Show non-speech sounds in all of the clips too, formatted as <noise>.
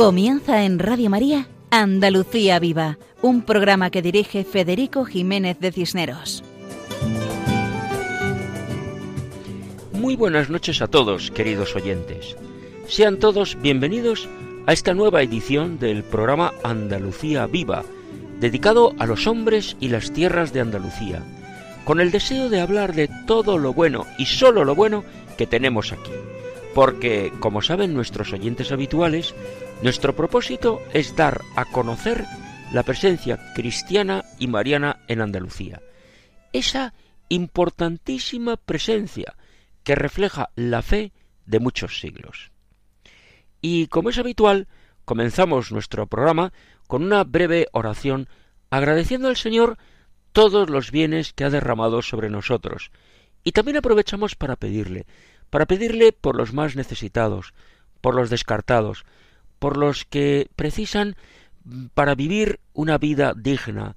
Comienza en Radio María Andalucía Viva, un programa que dirige Federico Jiménez de Cisneros. Muy buenas noches a todos, queridos oyentes. Sean todos bienvenidos a esta nueva edición del programa Andalucía Viva, dedicado a los hombres y las tierras de Andalucía, con el deseo de hablar de todo lo bueno y solo lo bueno que tenemos aquí. Porque, como saben nuestros oyentes habituales, nuestro propósito es dar a conocer la presencia cristiana y mariana en Andalucía. Esa importantísima presencia que refleja la fe de muchos siglos. Y como es habitual, comenzamos nuestro programa con una breve oración agradeciendo al Señor todos los bienes que ha derramado sobre nosotros. Y también aprovechamos para pedirle, para pedirle por los más necesitados, por los descartados, por los que precisan mm, para vivir una vida digna,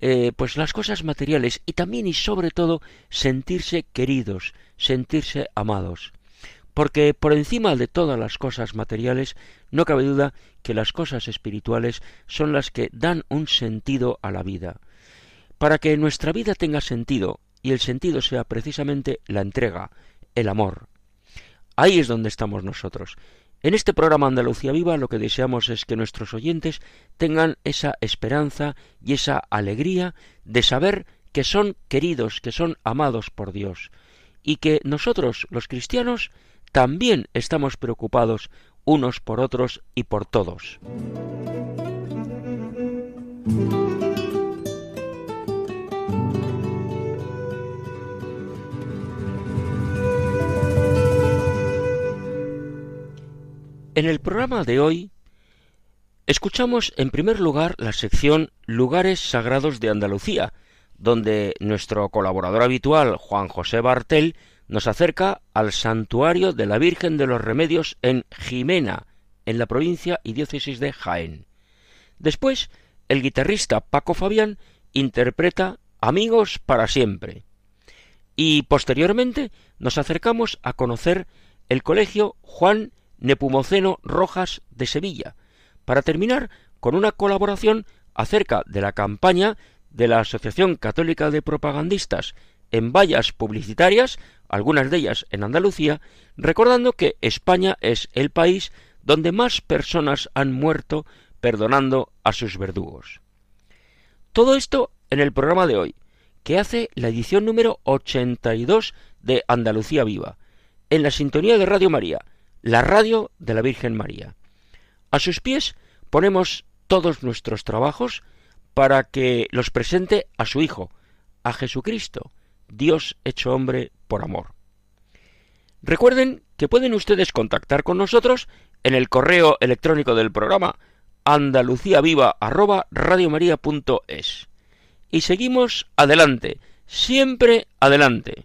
eh, pues las cosas materiales y también y sobre todo sentirse queridos, sentirse amados. Porque por encima de todas las cosas materiales no cabe duda que las cosas espirituales son las que dan un sentido a la vida. Para que nuestra vida tenga sentido, y el sentido sea precisamente la entrega, el amor. Ahí es donde estamos nosotros, en este programa Andalucía Viva lo que deseamos es que nuestros oyentes tengan esa esperanza y esa alegría de saber que son queridos, que son amados por Dios, y que nosotros, los cristianos, también estamos preocupados unos por otros y por todos. En el programa de hoy escuchamos en primer lugar la sección Lugares Sagrados de Andalucía, donde nuestro colaborador habitual Juan José Bartel nos acerca al santuario de la Virgen de los Remedios en Jimena, en la provincia y diócesis de Jaén. Después, el guitarrista Paco Fabián interpreta Amigos para siempre. Y posteriormente nos acercamos a conocer el colegio Juan Nepumoceno Rojas de Sevilla, para terminar con una colaboración acerca de la campaña de la Asociación Católica de Propagandistas en vallas publicitarias, algunas de ellas en Andalucía, recordando que España es el país donde más personas han muerto perdonando a sus verdugos. Todo esto en el programa de hoy, que hace la edición número 82 de Andalucía Viva, en la sintonía de Radio María, la radio de la Virgen María. A sus pies ponemos todos nuestros trabajos para que los presente a su Hijo, a Jesucristo, Dios hecho hombre por amor. Recuerden que pueden ustedes contactar con nosotros en el correo electrónico del programa andaluciaviva@radiomaria.es. Y seguimos adelante, siempre adelante.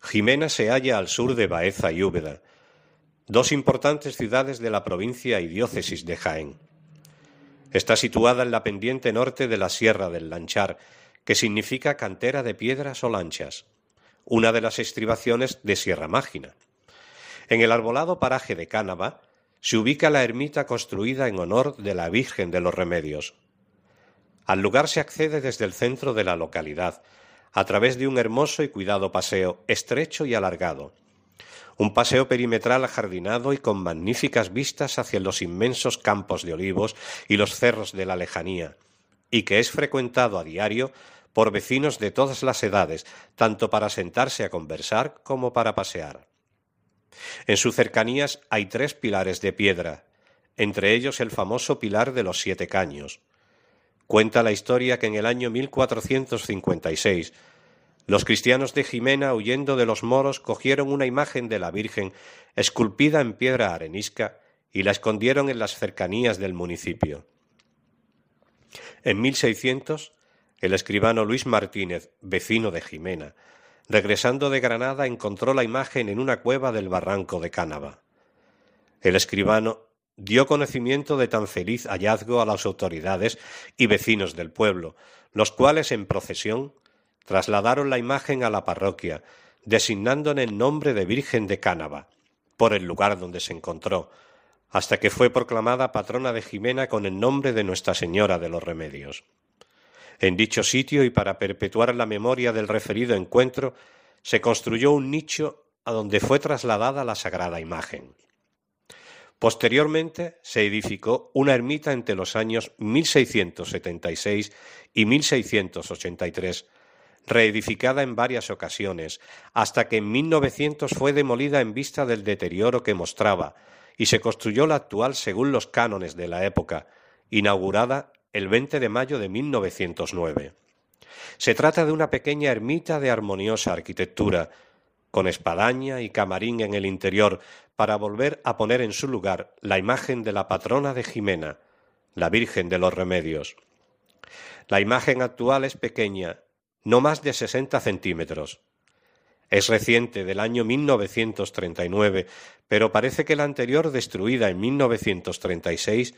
Jimena se halla al sur de Baeza y Úbeda, dos importantes ciudades de la provincia y diócesis de Jaén. Está situada en la pendiente norte de la Sierra del Lanchar, que significa cantera de piedras o lanchas, una de las estribaciones de Sierra Mágina. En el arbolado paraje de Cánava se ubica la ermita construida en honor de la Virgen de los Remedios. Al lugar se accede desde el centro de la localidad, a través de un hermoso y cuidado paseo, estrecho y alargado. un paseo perimetral ajardinado y con magníficas vistas hacia los inmensos campos de olivos y los cerros de la lejanía, y que es frecuentado a diario por vecinos de todas las edades, tanto para sentarse a conversar como para pasear. En sus cercanías hay tres pilares de piedra, entre ellos el famoso pilar de los siete caños. Cuenta la historia que en el año 1456 los cristianos de Jimena, huyendo de los moros, cogieron una imagen de la Virgen esculpida en piedra arenisca y la escondieron en las cercanías del municipio. En 1600, el escribano Luis Martínez, vecino de Jimena, regresando de Granada, encontró la imagen en una cueva del barranco de Cánava. El escribano dio conocimiento de tan feliz hallazgo a las autoridades y vecinos del pueblo, los cuales en procesión trasladaron la imagen a la parroquia, designando en el nombre de Virgen de Cánava, por el lugar donde se encontró, hasta que fue proclamada patrona de Jimena con el nombre de Nuestra Señora de los Remedios. En dicho sitio y para perpetuar la memoria del referido encuentro, se construyó un nicho a donde fue trasladada la sagrada imagen. Posteriormente se edificó una ermita entre los años 1676 y 1683, reedificada en varias ocasiones, hasta que en 1900 fue demolida en vista del deterioro que mostraba, y se construyó la actual según los cánones de la época, inaugurada el 20 de mayo de 1909. Se trata de una pequeña ermita de armoniosa arquitectura, con espadaña y camarín en el interior, para volver a poner en su lugar la imagen de la patrona de Jimena, la Virgen de los Remedios. La imagen actual es pequeña no más de sesenta centímetros. Es reciente, del año 1939, pero parece que la anterior, destruida en 1936,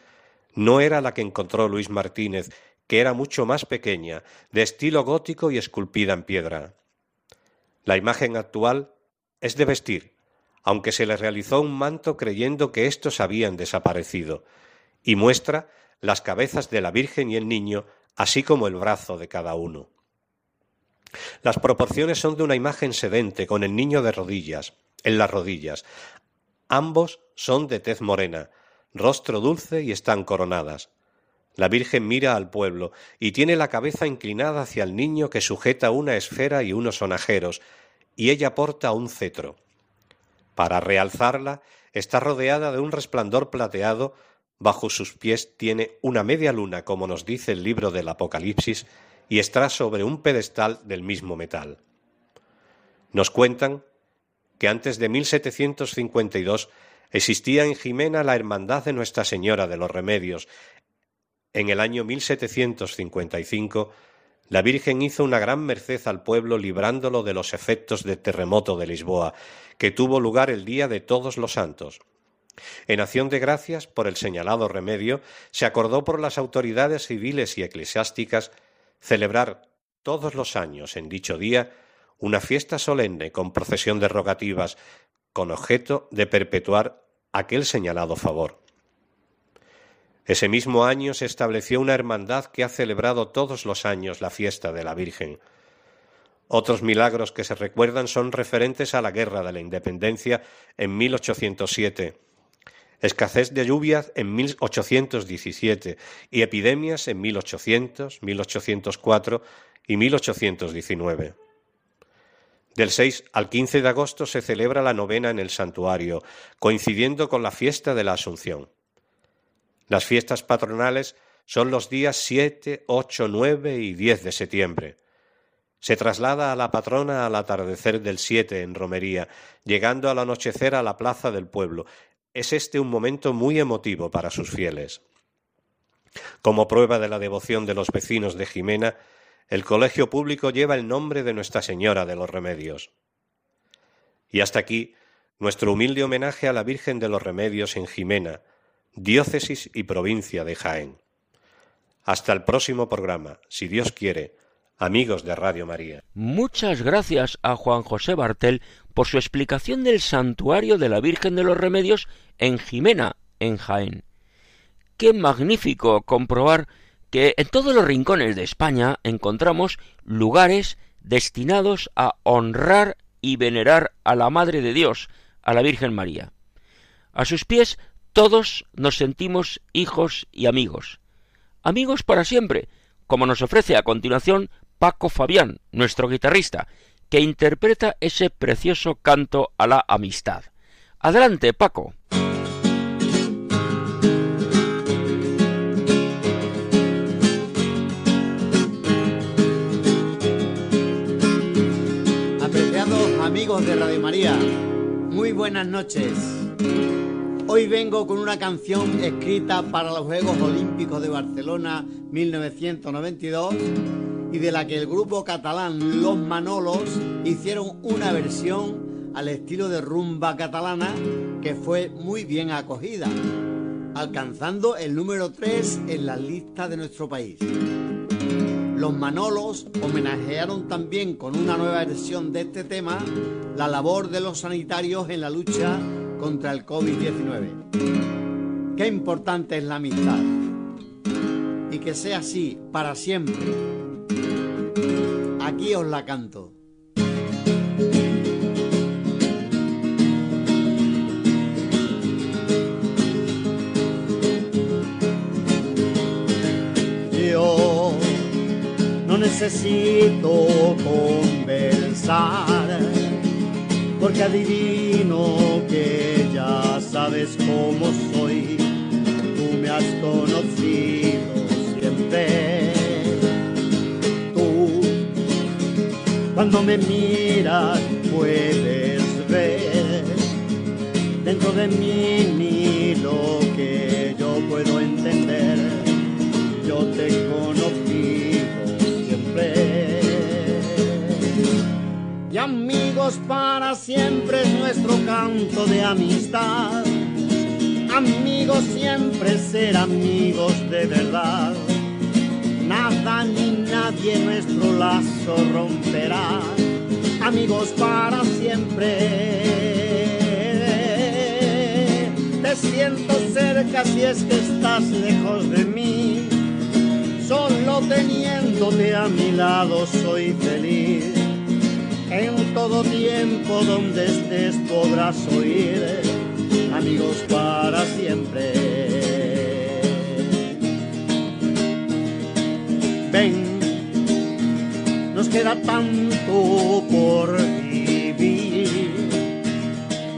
no era la que encontró Luis Martínez, que era mucho más pequeña, de estilo gótico y esculpida en piedra. La imagen actual es de vestir, aunque se le realizó un manto creyendo que éstos habían desaparecido, y muestra las cabezas de la Virgen y el niño, así como el brazo de cada uno. Las proporciones son de una imagen sedente con el niño de rodillas, en las rodillas. Ambos son de tez morena, rostro dulce y están coronadas. La Virgen mira al pueblo y tiene la cabeza inclinada hacia el niño que sujeta una esfera y unos sonajeros, y ella porta un cetro. Para realzarla, está rodeada de un resplandor plateado, bajo sus pies tiene una media luna, como nos dice el libro del Apocalipsis, y está sobre un pedestal del mismo metal. Nos cuentan que antes de 1752 existía en Jimena la Hermandad de Nuestra Señora de los Remedios. En el año 1755 la Virgen hizo una gran merced al pueblo librándolo de los efectos del terremoto de Lisboa, que tuvo lugar el día de todos los santos. En acción de gracias por el señalado remedio, se acordó por las autoridades civiles y eclesiásticas celebrar todos los años en dicho día una fiesta solemne con procesión de rogativas, con objeto de perpetuar aquel señalado favor. Ese mismo año se estableció una hermandad que ha celebrado todos los años la fiesta de la Virgen. Otros milagros que se recuerdan son referentes a la Guerra de la Independencia en 1807, escasez de lluvias en 1817 y epidemias en 1800, 1804 y 1819. Del 6 al 15 de agosto se celebra la novena en el santuario, coincidiendo con la fiesta de la Asunción. Las fiestas patronales son los días 7, 8, 9 y 10 de septiembre. Se traslada a la patrona al atardecer del 7 en romería, llegando al anochecer a la plaza del pueblo, es este un momento muy emotivo para sus fieles. Como prueba de la devoción de los vecinos de Jimena, el colegio público lleva el nombre de Nuestra Señora de los Remedios. Y hasta aquí nuestro humilde homenaje a la Virgen de los Remedios en Jimena, diócesis y provincia de Jaén. Hasta el próximo programa, si Dios quiere, amigos de Radio María. Muchas gracias a Juan José Bartel por su explicación del santuario de la Virgen de los Remedios en Jimena, en Jaén. Qué magnífico comprobar que en todos los rincones de España encontramos lugares destinados a honrar y venerar a la Madre de Dios, a la Virgen María. A sus pies todos nos sentimos hijos y amigos. Amigos para siempre, como nos ofrece a continuación Paco Fabián, nuestro guitarrista, que interpreta ese precioso canto a la amistad. Adelante, Paco. Apreciados amigos de Radio María, muy buenas noches. Hoy vengo con una canción escrita para los Juegos Olímpicos de Barcelona 1992 y de la que el grupo catalán Los Manolos hicieron una versión al estilo de rumba catalana que fue muy bien acogida, alcanzando el número 3 en la lista de nuestro país. Los Manolos homenajearon también con una nueva versión de este tema la labor de los sanitarios en la lucha contra el COVID-19. Qué importante es la amistad y que sea así para siempre. Aquí os la canto. Yo no necesito conversar porque adivino que ya sabes cómo soy, tú me has conocido siempre. Tú, cuando me miras, puedes ver dentro de mí ni lo que yo puedo entender. Yo te he amigos para siempre es nuestro canto de amistad. Amigos siempre ser amigos de verdad. Nada ni nadie nuestro lazo romperá. Amigos para siempre. Te siento cerca si es que estás lejos de mí. Solo teniéndote a mi lado soy feliz en todo tiempo donde estés podrás oír amigos para siempre. Ven, nos queda tanto por vivir,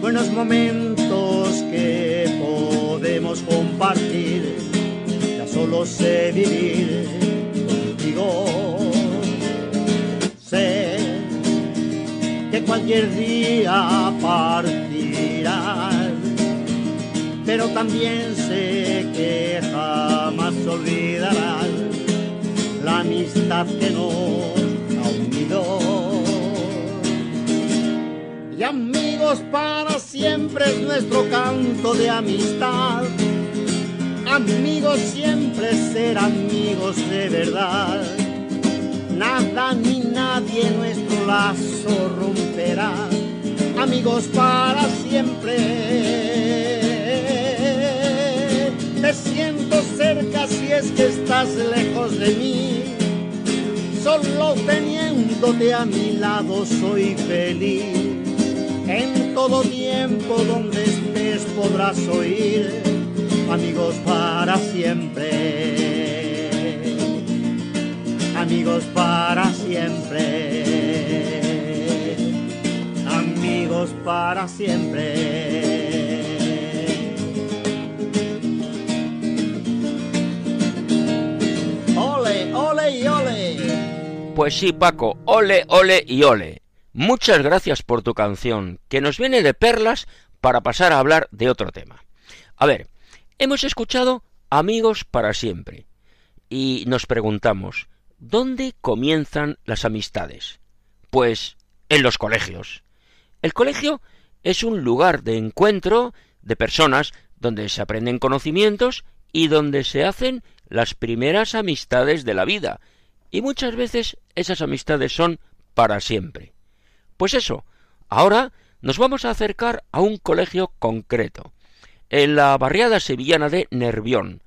buenos momentos que podemos compartir, ya solo sé vivir contigo. Cualquier día partirás, pero también sé que jamás olvidarás la amistad que nos ha unido. Y amigos para siempre es nuestro canto de amistad. Amigos siempre ser amigos de verdad nada ni nadie nuestro lazo romperá, amigos para siempre. Te siento cerca si es que estás lejos de mí, solo teniéndote a mi lado soy feliz. En todo tiempo donde estés podrás oír, amigos para siempre amigos para siempre, amigos para siempre. Ole, ole y ole. Pues sí, Paco, ole, ole y ole. Muchas gracias por tu canción, que nos viene de perlas para pasar a hablar de otro tema. A ver, hemos escuchado Amigos para siempre y nos preguntamos, ¿Dónde comienzan las amistades? Pues en los colegios. El colegio es un lugar de encuentro de personas donde se aprenden conocimientos y donde se hacen las primeras amistades de la vida. Y muchas veces esas amistades son para siempre. Pues eso, ahora nos vamos a acercar a un colegio concreto, en la barriada sevillana de Nervión,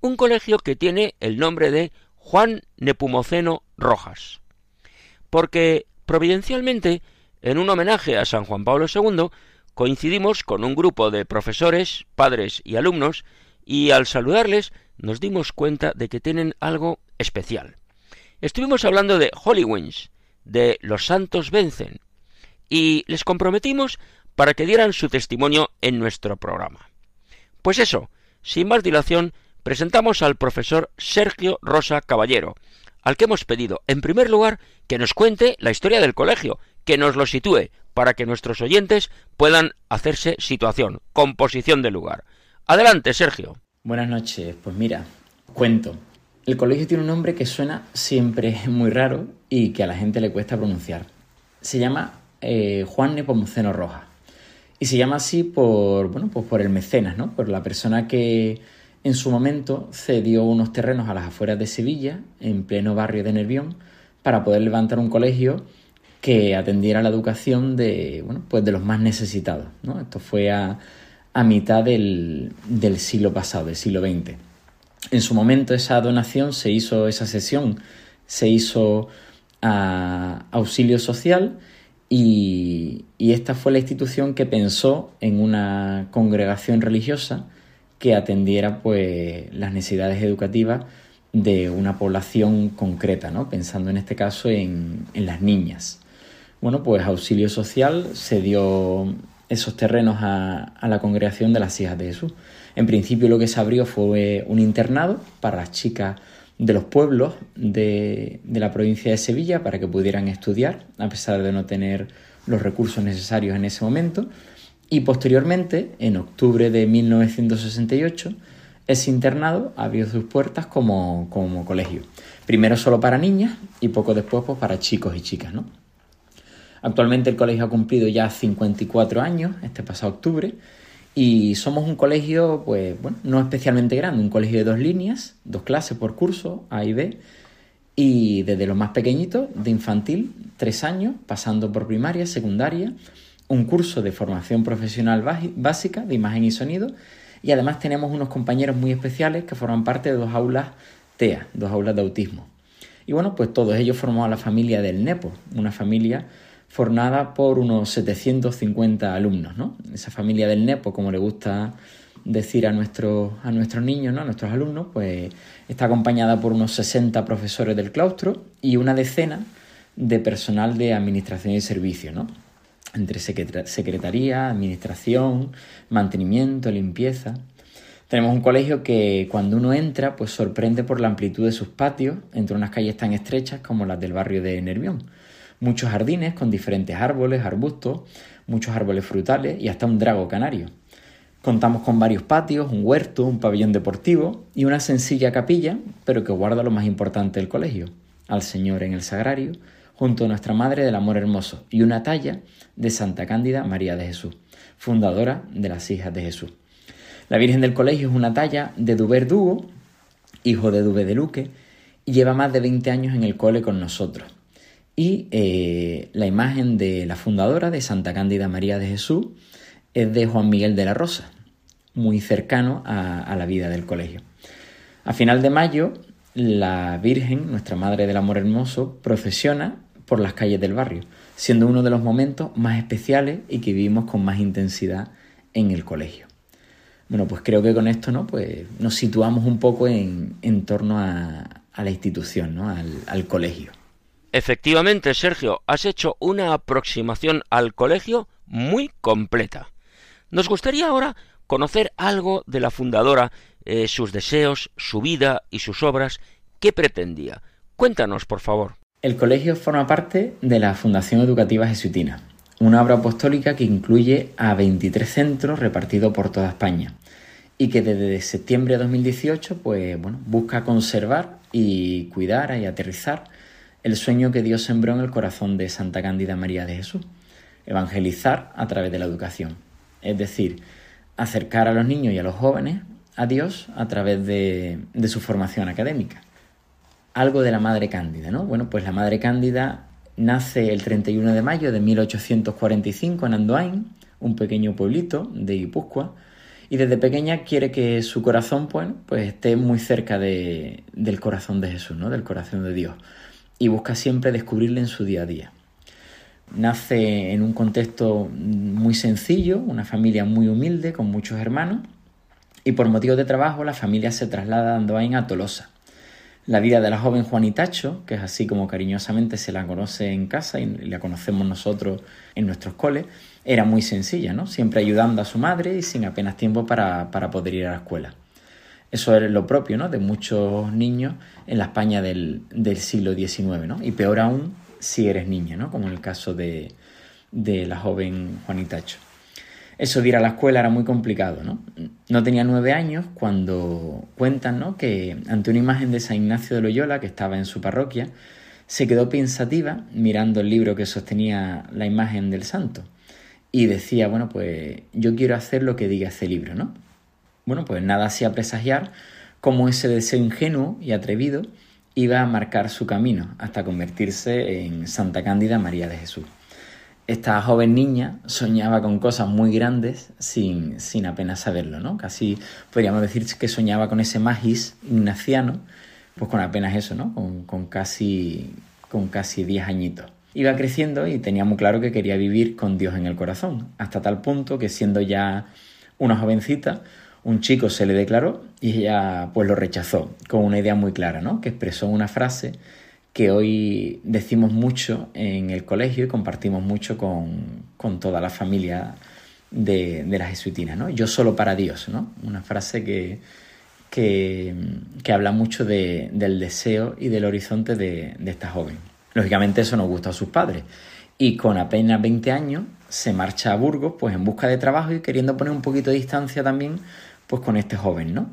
un colegio que tiene el nombre de Juan Nepumoceno Rojas. Porque providencialmente, en un homenaje a San Juan Pablo II, coincidimos con un grupo de profesores, padres y alumnos y al saludarles nos dimos cuenta de que tienen algo especial. Estuvimos hablando de Holy de Los Santos Vencen, y les comprometimos para que dieran su testimonio en nuestro programa. Pues eso, sin más dilación, presentamos al profesor Sergio Rosa Caballero, al que hemos pedido, en primer lugar, que nos cuente la historia del colegio, que nos lo sitúe, para que nuestros oyentes puedan hacerse situación, composición del lugar. Adelante, Sergio. Buenas noches. Pues mira, cuento. El colegio tiene un nombre que suena siempre <laughs> muy raro y que a la gente le cuesta pronunciar. Se llama eh, Juan Nepomuceno Roja. Y se llama así por, bueno, pues por el mecenas, ¿no? Por la persona que en su momento cedió unos terrenos a las afueras de Sevilla, en pleno barrio de Nervión, para poder levantar un colegio que atendiera la educación de, bueno, pues de los más necesitados. Esto fue a, a mitad del, siglo pasado, del siglo XX. En su momento esa donación se hizo, esa sesión se hizo a auxilio social y esta fue la institución que pensó en una congregación religiosa que atendiera pues las necesidades educativas de una población concreta, ¿no? pensando en este caso en, en las niñas. Bueno, pues Auxilio Social se dio esos terrenos a, la congregación de las hijas de Jesús. En principio lo que se abrió fue un internado para las chicas de los pueblos de, de, la provincia de Sevilla para que pudieran estudiar, a pesar de no tener los recursos necesarios en ese momento. Y posteriormente, en octubre de 1968, ese internado abrió sus puertas como, como colegio. Primero solo para niñas y poco después pues, para chicos y chicas, ¿no? Actualmente el colegio ha cumplido ya 54 años, este pasado octubre, y somos un colegio, pues, bueno, no especialmente grande, un colegio de dos líneas, dos clases por curso, A y B, y desde los más pequeñitos, de infantil, tres años, pasando por primaria, secundaria, un curso de formación profesional básica de imagen y sonido, y además tenemos unos compañeros muy especiales que forman parte de dos aulas TEA, dos aulas de autismo. Y bueno, pues todos ellos formamos la familia del NEPO, una familia formada por unos 750 alumnos, ¿no? Esa familia del NEPO, como le gusta decir a, nuestros a nuestros niños, ¿no? a nuestros alumnos, pues está acompañada por unos 60 profesores del claustro y una decena de personal de administración y servicio, ¿no? Entre secretaría, administración, mantenimiento, limpieza. Tenemos un colegio que cuando uno entra, pues sorprende por la amplitud de sus patios entre unas calles tan estrechas como las del barrio de Nervión muchos jardines con diferentes árboles, arbustos, muchos árboles frutales y hasta un drago canario. Contamos con varios patios, un huerto, un pabellón deportivo y una sencilla capilla, pero que guarda lo más importante del colegio, al Señor en el sagrario, junto a nuestra Madre del Amor Hermoso y una talla de Santa Cándida María de Jesús, fundadora de las Hijas de Jesús. La Virgen del Colegio es una talla de Duber Dugo, hijo de Dube de Luque, y lleva más de 20 años en el cole con nosotros. Y eh, la imagen de la fundadora de Santa Cándida María de Jesús es de Juan Miguel de la Rosa, muy cercano a, la vida del colegio. A final de mayo, la Virgen, nuestra Madre del Amor Hermoso, procesiona por las calles del barrio, siendo uno de los momentos más especiales y que vivimos con más intensidad en el colegio. Bueno, pues creo que con esto ¿no? pues nos situamos un poco en, torno a, la institución, ¿no? al colegio. Efectivamente, Sergio, has hecho una aproximación al colegio muy completa. Nos gustaría ahora conocer algo de la fundadora, eh, sus deseos, su vida y sus obras, qué pretendía. Cuéntanos, por favor. El colegio forma parte de la Fundación Educativa Jesuitina, una obra apostólica que incluye a 23 centros repartidos por toda España y que desde septiembre de 2018 pues, bueno, busca conservar y cuidar y aterrizar el sueño que Dios sembró en el corazón de Santa Cándida María de Jesús, evangelizar a través de la educación, es decir, acercar a los niños y a los jóvenes a Dios a través de, su formación académica. Algo de la Madre Cándida, ¿no? Bueno, pues la Madre Cándida nace el 31 de mayo de 1845 en Andoain, un pequeño pueblito de Guipúzcoa, y desde pequeña quiere que su corazón pues, pues esté muy cerca de, del corazón de Jesús, ¿no? del corazón de Dios y busca siempre descubrirle en su día a día. Nace en un contexto muy sencillo, una familia muy humilde, con muchos hermanos, y por motivos de trabajo la familia se traslada a Andoain a Tolosa. La vida de la joven Juanitacho, que es así como cariñosamente se la conoce en casa y la conocemos nosotros en nuestros coles, era muy sencilla, ¿no? Siempre ayudando a su madre y sin apenas tiempo para, poder ir a la escuela. Eso es lo propio, ¿no? De muchos niños en la España del, siglo XIX, ¿no? Y peor aún si eres niña, ¿no? Como en el caso de, de la joven Juanitacho eso de ir a la escuela era muy complicado, ¿no? No tenía nueve años cuando cuentan, ¿no? Que ante una imagen de San Ignacio de Loyola que estaba en su parroquia, se quedó pensativa mirando el libro que sostenía la imagen del santo y decía, bueno, pues yo quiero hacer lo que diga ese libro, ¿no? Bueno, pues nada hacía presagiar cómo ese deseo ingenuo y atrevido iba a marcar su camino hasta convertirse en Santa Cándida María de Jesús esta joven niña soñaba con cosas muy grandes sin, sin apenas saberlo, ¿no? Casi podríamos decir que soñaba con ese magis ignaciano, pues con apenas eso, ¿no? Con, con casi con casi 10 añitos. Iba creciendo y tenía muy claro que quería vivir con Dios en el corazón, hasta tal punto que siendo ya una jovencita, un chico se le declaró y ella pues lo rechazó, con una idea muy clara, ¿no? Que expresó una frase que hoy decimos mucho en el colegio y compartimos mucho con, toda la familia de, de la jesuitina, ¿no? Yo solo para Dios, ¿no? Una frase que, que, habla mucho del deseo y del horizonte de, de, esta joven. Lógicamente eso nos gusta a sus padres. Y con apenas 20 años se marcha a Burgos pues en busca de trabajo y queriendo poner un poquito de distancia también pues con este joven, ¿no?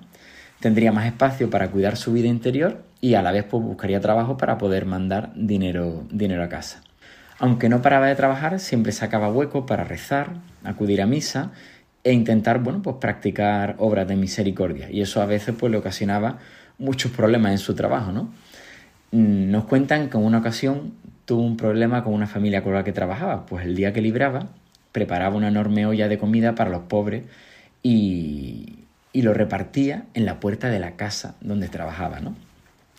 Tendría más espacio para cuidar su vida interior y a la vez pues, buscaría trabajo para poder mandar dinero, dinero a casa. Aunque no paraba de trabajar, siempre sacaba hueco para rezar, acudir a misa e intentar, bueno, pues practicar obras de misericordia. Y eso a veces pues le ocasionaba muchos problemas en su trabajo, ¿no? Mm, nos cuentan que en una ocasión tuvo un problema con una familia con la que trabajaba, pues el día que libraba preparaba una enorme olla de comida para los pobres y, y lo repartía en la puerta de la casa donde trabajaba, ¿no?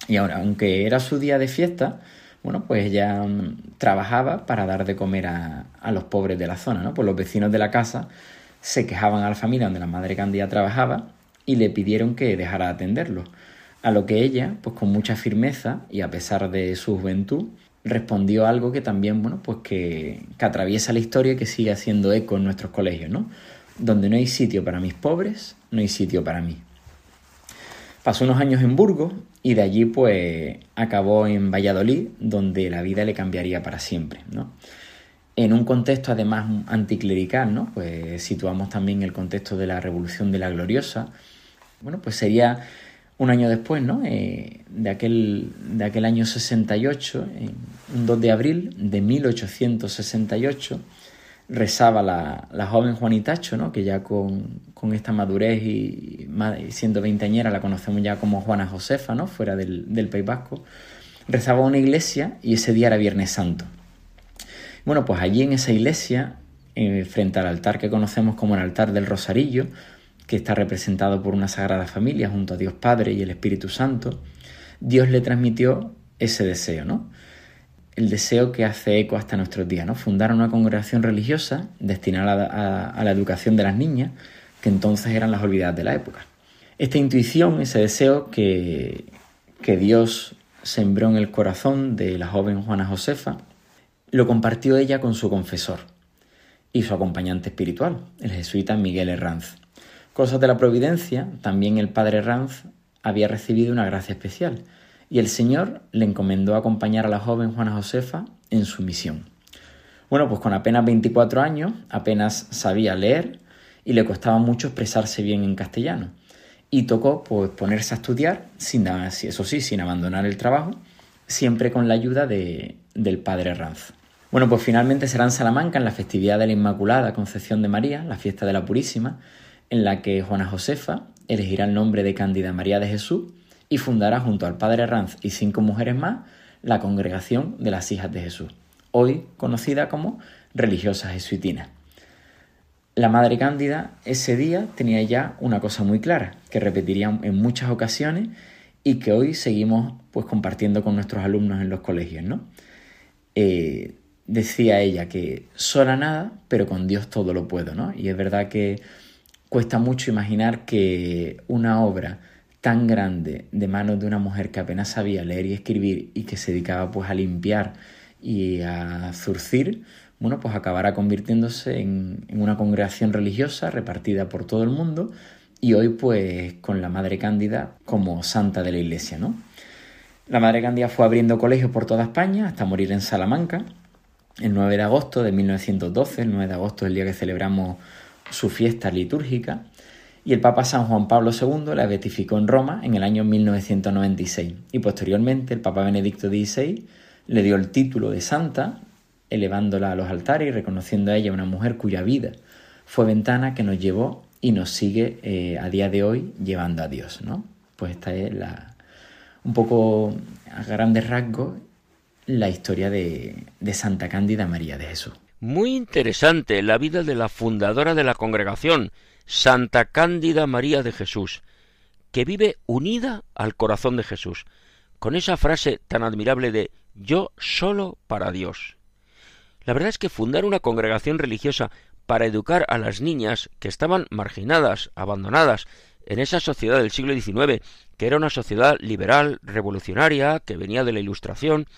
Y ahora, aunque era su día de fiesta, bueno, pues ella mm, trabajaba para dar de comer a, los pobres de la zona, ¿no? Pues los vecinos de la casa se quejaban a la familia donde la madre Candida trabajaba y le pidieron que dejara de atenderlos. A lo que ella, pues con mucha firmeza y a pesar de su juventud, respondió algo que también, bueno, pues que, que atraviesa la historia y que sigue haciendo eco en nuestros colegios, ¿no? Donde no hay sitio para mis pobres, no hay sitio para mí. Pasó unos años en Burgos y de allí pues acabó en Valladolid, donde la vida le cambiaría para siempre, ¿no? En un contexto además anticlerical, ¿no? Pues situamos también el contexto de la Revolución de la Gloriosa. Bueno, pues sería un año después, ¿no? Eh, de, aquel, de aquel año 68, un 2 de abril de 1868, rezaba la, la joven Juanitacho, ¿no? que ya con, con esta madurez y, siendo veinteañera la conocemos ya como Juana Josefa, ¿no? fuera del, del País Vasco, rezaba una iglesia y ese día era Viernes Santo. Bueno, pues allí en esa iglesia, eh, frente al altar que conocemos como el altar del Rosarillo, que está representado por una Sagrada Familia junto a Dios Padre y el Espíritu Santo, Dios le transmitió ese deseo, ¿no? El deseo que hace eco hasta nuestros días, ¿no? Fundar una congregación religiosa destinada a, la educación de las niñas, que entonces eran las olvidadas de la época. Esta intuición, ese deseo que, que Dios sembró en el corazón de la joven Juana Josefa, lo compartió ella con su confesor y su acompañante espiritual, el jesuita Miguel Herranz. Cosas de la providencia, también el padre Herranz había recibido una gracia especial, y el Señor le encomendó acompañar a la joven Juana Josefa en su misión. Bueno, pues con apenas 24 años, apenas sabía leer y le costaba mucho expresarse bien en castellano. Y tocó pues, ponerse a estudiar, sin, eso sí, sin abandonar el trabajo, siempre con la ayuda de, del padre Ranz. Bueno, pues finalmente será en Salamanca, en la festividad de la Inmaculada Concepción de María, la fiesta de la Purísima, en la que Juana Josefa elegirá el nombre de Cándida María de Jesús y fundará junto al padre Ranz y cinco mujeres más la Congregación de las Hijas de Jesús, hoy conocida como religiosas jesuitinas. La Madre Cándida ese día tenía ya una cosa muy clara, que repetiría en muchas ocasiones y que hoy seguimos pues compartiendo con nuestros alumnos en los colegios, ¿no? Eh, decía ella que sola nada, pero con Dios todo lo puedo, ¿no? Y es verdad que cuesta mucho imaginar que una obra tan grande de manos de una mujer que apenas sabía leer y escribir y que se dedicaba pues a limpiar y a zurcir, bueno, pues acabará convirtiéndose en, una congregación religiosa repartida por todo el mundo y hoy pues con la Madre Cándida como santa de la Iglesia, ¿no? La Madre Cándida fue abriendo colegios por toda España hasta morir en Salamanca el 9 de agosto de 1912, el 9 de agosto es el día que celebramos su fiesta litúrgica, y el Papa San Juan Pablo II la beatificó en Roma en el año 1996, y posteriormente el Papa Benedicto XVI le dio el título de santa, elevándola a los altares y reconociendo a ella una mujer cuya vida fue ventana que nos llevó y nos sigue eh, a día de hoy llevando a Dios, ¿no? Pues esta es la, un poco a grandes rasgos la historia de, de Santa Cándida María de Jesús. Muy interesante la vida de la fundadora de la congregación, Santa Cándida María de Jesús, que vive unida al corazón de Jesús, con esa frase tan admirable de yo solo para Dios. La verdad es que fundar una congregación religiosa para educar a las niñas que estaban marginadas, abandonadas, en esa sociedad del siglo XIX, que era una sociedad liberal, revolucionaria, que venía de la Ilustración,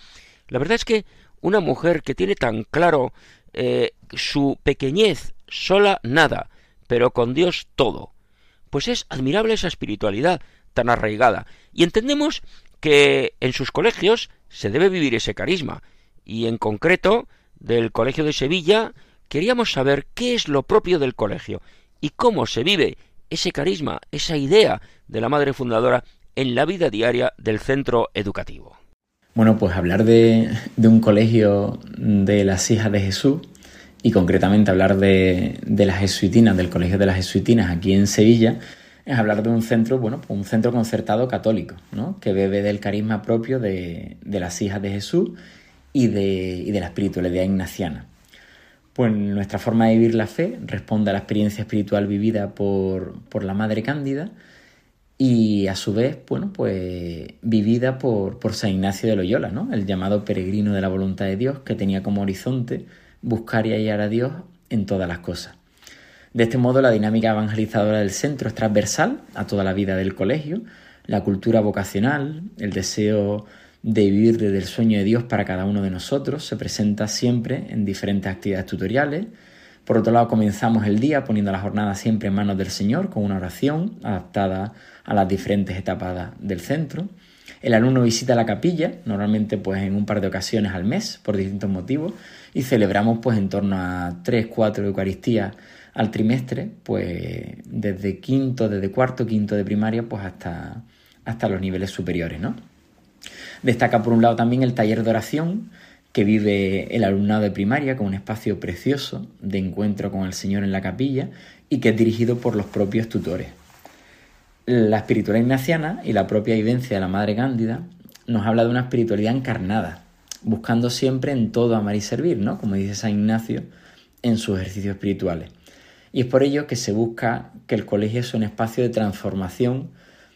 la verdad es que una mujer que tiene tan claro eh, su pequeñez, sola nada, pero con Dios todo, pues es admirable esa espiritualidad tan arraigada. Y entendemos que en sus colegios se debe vivir ese carisma. Y en concreto, del Colegio de Sevilla, queríamos saber qué es lo propio del colegio y cómo se vive ese carisma, esa idea de la madre fundadora en la vida diaria del centro educativo. Bueno, pues hablar de, un colegio de las hijas de Jesús y concretamente hablar de, las jesuitinas, del colegio de las jesuitinas aquí en Sevilla, es hablar de un centro, bueno, pues un centro concertado católico, ¿no? que bebe del carisma propio de, las hijas de Jesús y de, de la espiritualidad ignaciana. Pues nuestra forma de vivir la fe responde a la experiencia espiritual vivida por, por la Madre Cándida, y a su vez, bueno, pues vivida por, por San Ignacio de Loyola, ¿no? El llamado peregrino de la voluntad de Dios que tenía como horizonte buscar y hallar a Dios en todas las cosas. De este modo, la dinámica evangelizadora del centro es transversal a toda la vida del colegio, la cultura vocacional, el deseo de vivir desde el sueño de Dios para cada uno de nosotros se presenta siempre en diferentes actividades tutoriales. Por otro lado, comenzamos el día poniendo la jornada siempre en manos del Señor con una oración adaptada a las diferentes etapas del centro. El alumno visita la capilla, normalmente pues en un par de ocasiones al mes, por distintos motivos, y celebramos pues en torno a 3, 4 Eucaristías al trimestre, pues desde quinto, desde cuarto, quinto de primaria, pues hasta, hasta los niveles superiores, ¿no? Destaca por un lado también el taller de oración que vive el alumnado de primaria con un espacio precioso de encuentro con el Señor en la capilla y que es dirigido por los propios tutores. La espiritualidad ignaciana y la propia vivencia de la Madre Cándida nos habla de una espiritualidad encarnada, buscando siempre en todo amar y servir, ¿no? Como dice San Ignacio en sus ejercicios espirituales. Y es por ello que se busca que el colegio sea un espacio de transformación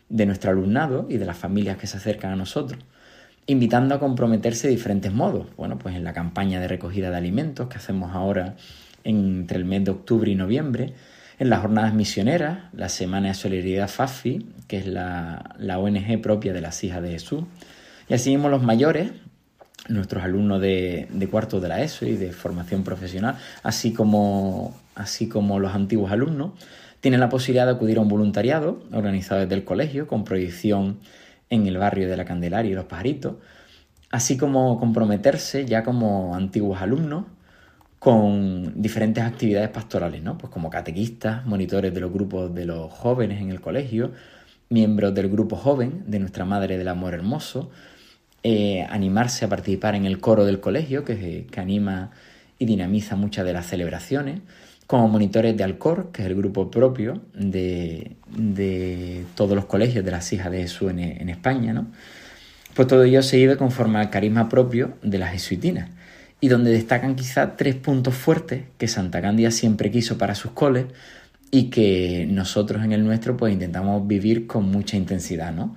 de nuestro alumnado y de las familias que se acercan a nosotros, invitando a comprometerse de diferentes modos. Bueno, pues en la campaña de recogida de alimentos que hacemos ahora entre el mes de octubre y noviembre, en las jornadas misioneras, la Semana de Solidaridad FAFI, que es la, ONG propia de las hijas de Jesús, y así mismo los mayores, nuestros alumnos de, cuarto de la ESO y de formación profesional, así como, así como los antiguos alumnos, tienen la posibilidad de acudir a un voluntariado organizado desde el colegio con proyección en el barrio de la Candelaria y los Pajaritos, así como comprometerse ya como antiguos alumnos con diferentes actividades pastorales, ¿no? Pues como catequistas, monitores de los grupos de los jóvenes en el colegio, miembros del grupo joven de nuestra Madre del Amor Hermoso, eh, animarse a participar en el coro del colegio, que, que anima y dinamiza muchas de las celebraciones, como monitores de Alcor, que es el grupo propio de, todos los colegios de las hijas de Jesús en, en España, ¿no? Pues todo ello se vive conforme al carisma propio de las jesuitinas y donde destacan quizá tres puntos fuertes que Santa Cándida siempre quiso para sus coles y que nosotros en el nuestro pues intentamos vivir con mucha intensidad, ¿no?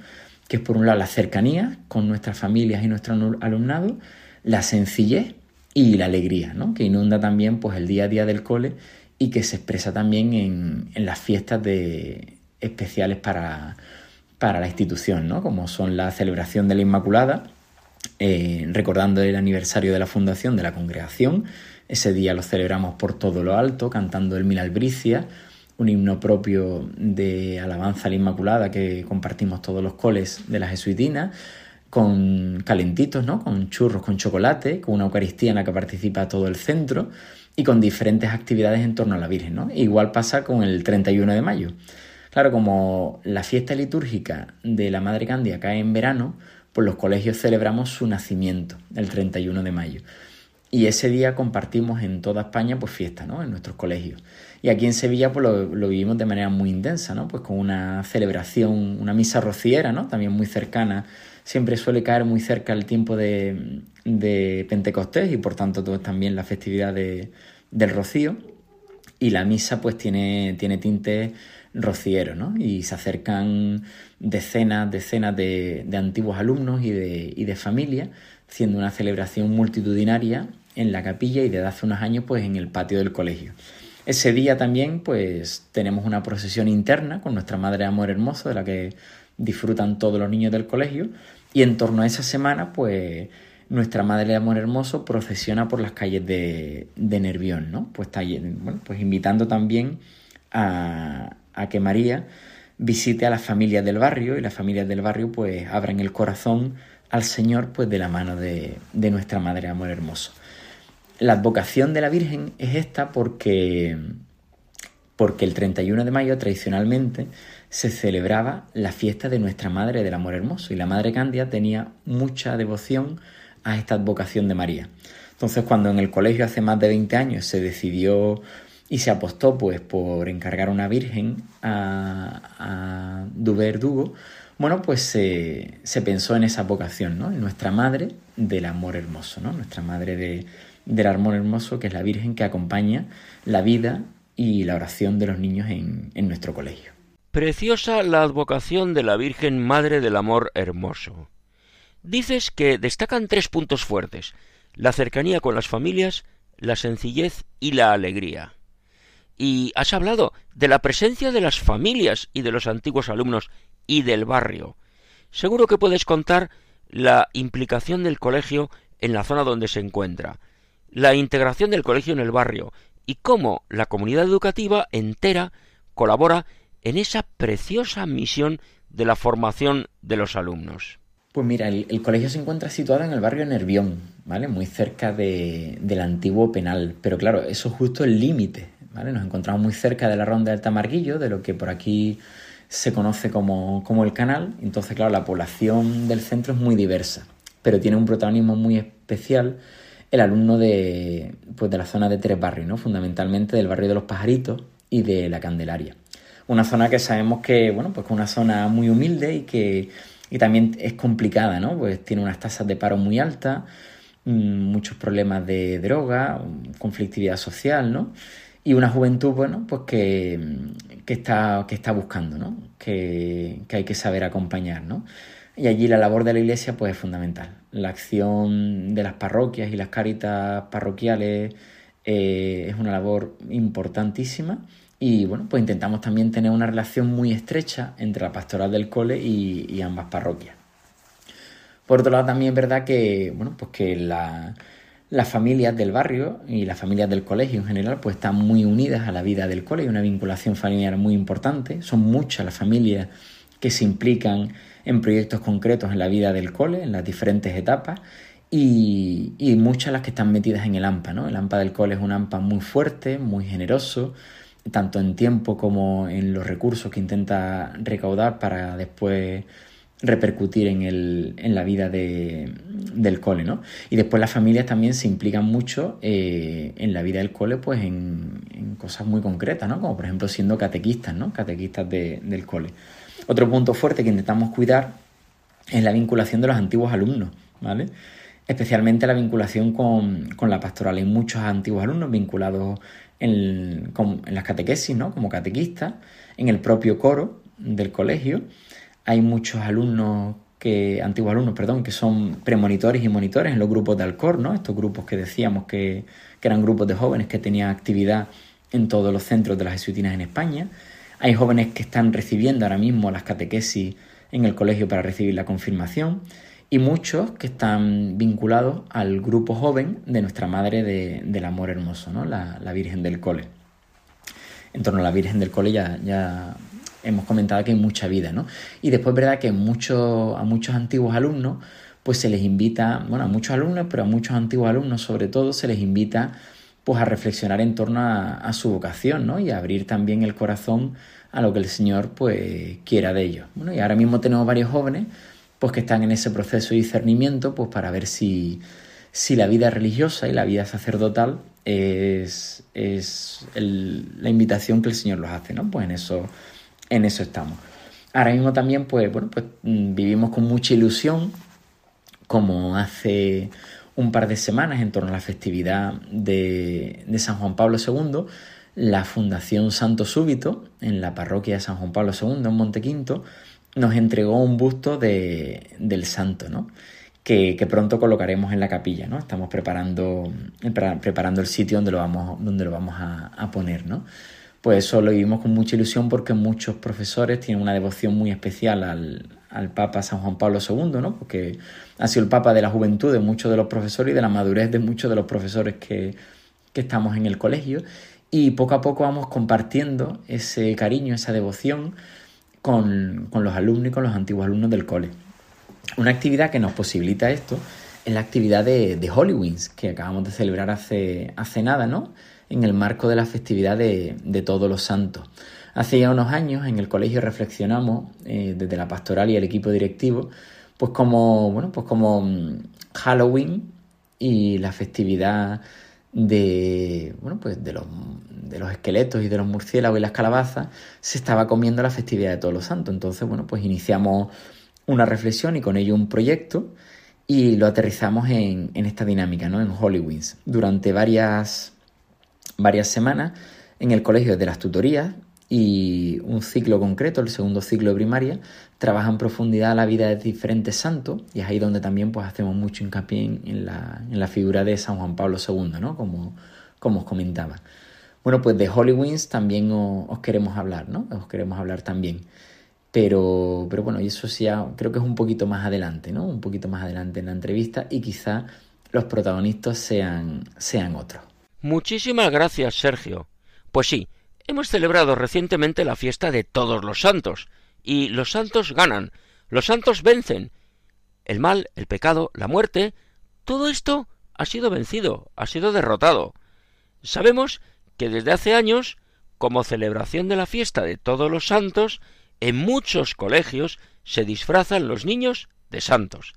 Que es por un lado la cercanía con nuestras familias y nuestro alumnado, la sencillez y la alegría, ¿no? que inunda también pues, el día a día del cole y que se expresa también en, las fiestas de, especiales para, para la institución, ¿no? como son la celebración de la Inmaculada, eh, recordando el aniversario de la fundación de la congregación. Ese día lo celebramos por todo lo alto, cantando el Mil Albricia, un himno propio de alabanza a la Inmaculada que compartimos todos los coles de la jesuitina, con calentitos, ¿no? con churros con chocolate, con una Eucaristía en la que participa todo el centro y con diferentes actividades en torno a la Virgen. Igual pasa con el 31 de mayo. Claro, como la fiesta litúrgica de la Madre Candia cae en verano, pues los colegios celebramos su nacimiento, el 31 de mayo. Y ese día compartimos en toda España pues fiesta, ¿no? En nuestros colegios. Y aquí en Sevilla pues lo, vivimos de manera muy intensa, ¿no? Pues con una celebración, una misa rociera, ¿no? También muy cercana. Siempre suele caer muy cerca el tiempo de, Pentecostés y por tanto todo, también la festividad del rocío. Y la misa pues tiene, tiene tintes rociero, ¿no? Y se acercan decenas, decenas de, antiguos alumnos y de, y de familias, siendo una celebración multitudinaria en la capilla y desde hace unos años pues en el patio del colegio. Ese día también pues tenemos una procesión interna con nuestra Madre de Amor Hermoso de la que disfrutan todos los niños del colegio y en torno a esa semana pues nuestra Madre de Amor Hermoso procesiona por las calles de, de Nervión, ¿no? Pues, está, bueno, pues invitando también a, a que María visite a las familias del barrio y las familias del barrio pues abran el corazón al Señor pues de la mano de, nuestra Madre Amor Hermoso. La advocación de la Virgen es esta porque, porque el 31 de mayo tradicionalmente se celebraba la fiesta de nuestra Madre del Amor Hermoso y la Madre Candia tenía mucha devoción a esta advocación de María. Entonces cuando en el colegio hace más de 20 años se decidió y se apostó pues por encargar una virgen a, a Duverdugo, bueno, pues se, pensó en esa vocación, ¿no? En nuestra madre del amor hermoso, ¿no? Nuestra madre de, del amor hermoso, que es la Virgen que acompaña la vida y la oración de los niños en, en nuestro colegio. Preciosa la advocación de la Virgen Madre del Amor Hermoso. Dices que destacan tres puntos fuertes, la cercanía con las familias, la sencillez y la alegría y has hablado de la presencia de las familias y de los antiguos alumnos y del barrio. Seguro que puedes contar la implicación del colegio en la zona donde se encuentra, la integración del colegio en el barrio y cómo la comunidad educativa entera colabora en esa preciosa misión de la formación de los alumnos. Pues mira, el, colegio se encuentra situado en el barrio Nervión, ¿vale? Muy cerca del antiguo penal. Pero claro, eso es justo el límite nos encontramos muy cerca de la ronda del Tamarguillo, de lo que por aquí se conoce como, el canal. Entonces, claro, la población del centro es muy diversa, pero tiene un protagonismo muy especial el alumno de, pues de la zona de tres barrios, ¿no? fundamentalmente del barrio de los pajaritos y de la Candelaria. Una zona que sabemos que, bueno, pues es una zona muy humilde y que y también es complicada, ¿no? Pues tiene unas tasas de paro muy altas, mm, muchos problemas de droga, conflictividad social, ¿no? y una juventud, bueno, pues que, está, que está buscando, ¿no? Que, hay que saber acompañar, ¿no? Y allí la labor de la iglesia, pues es fundamental. La acción de las parroquias y las cáritas parroquiales eh, es una labor importantísima. Y bueno, pues intentamos también tener una relación muy estrecha entre la pastoral del cole y, ambas parroquias. Por otro lado, también es verdad que, bueno, pues que la, las familias del barrio y las familias del colegio en general pues están muy unidas a la vida del cole, hay una vinculación familiar muy importante, son muchas las familias que se implican en proyectos concretos en la vida del cole, en las diferentes etapas, y, muchas las que están metidas en el AMPA. ¿no? El AMPA del cole es un AMPA muy fuerte, muy generoso, tanto en tiempo como en los recursos que intenta recaudar para después repercutir en, el, en la vida de, del cole, ¿no? Y después las familias también se implican mucho eh, en la vida del cole, pues en, cosas muy concretas, ¿no? Como por ejemplo siendo catequistas, ¿no? Catequistas del cole. Otro punto fuerte que intentamos cuidar es la vinculación de los antiguos alumnos, ¿vale? Especialmente la vinculación con, con la pastoral. Hay muchos antiguos alumnos vinculados en, las catequesis, ¿no? Como catequistas, en el propio coro del colegio hay muchos alumnos que antiguos alumnos, perdón, que son premonitores y monitores en los grupos de Alcor, ¿no? Estos grupos que decíamos que, que eran grupos de jóvenes que tenían actividad en todos los centros de las jesuitinas en España. Hay jóvenes que están recibiendo ahora mismo las catequesis en el colegio para recibir la confirmación y muchos que están vinculados al grupo joven de nuestra Madre del Amor Hermoso, ¿no? la, Virgen del Cole. En torno a la Virgen del Cole ya, ya hemos comentado que hay mucha vida, ¿no? Y después es verdad que a muchos antiguos alumnos pues se les invita, bueno, a muchos alumnos, pero a muchos antiguos alumnos sobre todo se les invita pues a reflexionar en torno a, su vocación, ¿no? Y a abrir también el corazón a lo que el Señor pues quiera de ellos. Bueno, y ahora mismo tenemos varios jóvenes pues que están en ese proceso de discernimiento pues para ver si, si la vida religiosa y la vida sacerdotal es, es la invitación que el Señor los hace, ¿no? Pues en eso, en eso estamos. Ahora mismo también pues, bueno, pues mm, vivimos con mucha ilusión como hace un par de semanas en torno a la festividad de, San Juan Pablo II, la Fundación Santo Súbito, en la parroquia de San Juan Pablo II, en Montequinto, nos entregó un busto de, del santo, ¿no? Que, pronto colocaremos en la capilla, ¿no? Estamos preparando, el sitio donde lo vamos, donde lo vamos a, poner, ¿no? Pues eso lo vivimos con mucha ilusión porque muchos profesores tienen una devoción muy especial al, al Papa San Juan Pablo II, ¿no? Porque ha sido el Papa de la juventud de muchos de los profesores y de la madurez de muchos de los profesores que, que estamos en el colegio. Y poco a poco vamos compartiendo ese cariño, esa devoción con, los alumnos y con los antiguos alumnos del cole. Una actividad que nos posibilita esto es la actividad de, de que acabamos de celebrar hace, hace nada, ¿no? En el marco de la festividad de, Todos los Santos. Hace ya unos años en el colegio reflexionamos eh, desde la pastoral y el equipo directivo, pues como, bueno, pues como mm, Halloween y la festividad de, bueno, pues de los, de los esqueletos y de los murciélagos y las calabazas, se estaba comiendo la festividad de todos los santos. Entonces, bueno, pues iniciamos una reflexión y con ello un proyecto y lo aterrizamos en, en esta dinámica, ¿no? En Hollywings. Durante varias, varias semanas en el colegio de las tutorías y un ciclo concreto, el segundo ciclo de primaria, trabaja en profundidad la vida de diferentes santos y es ahí donde también pues hacemos mucho hincapié en, la, en la, figura de San Juan Pablo II, ¿no? Como, como os comentaba. Bueno, pues de Holy también os, queremos hablar, ¿no? Os queremos hablar también. Pero, pero bueno, y eso sí creo que es un poquito más adelante, ¿no? Un poquito más adelante en la entrevista y quizá los protagonistas sean, sean otros. Muchísimas gracias, Sergio. Pues sí, Hemos celebrado recientemente la fiesta de todos los santos, y los santos ganan, los santos vencen. El mal, el pecado, la muerte, todo esto ha sido vencido, ha sido derrotado. Sabemos que desde hace años, como celebración de la fiesta de todos los santos, en muchos colegios se disfrazan los niños de santos.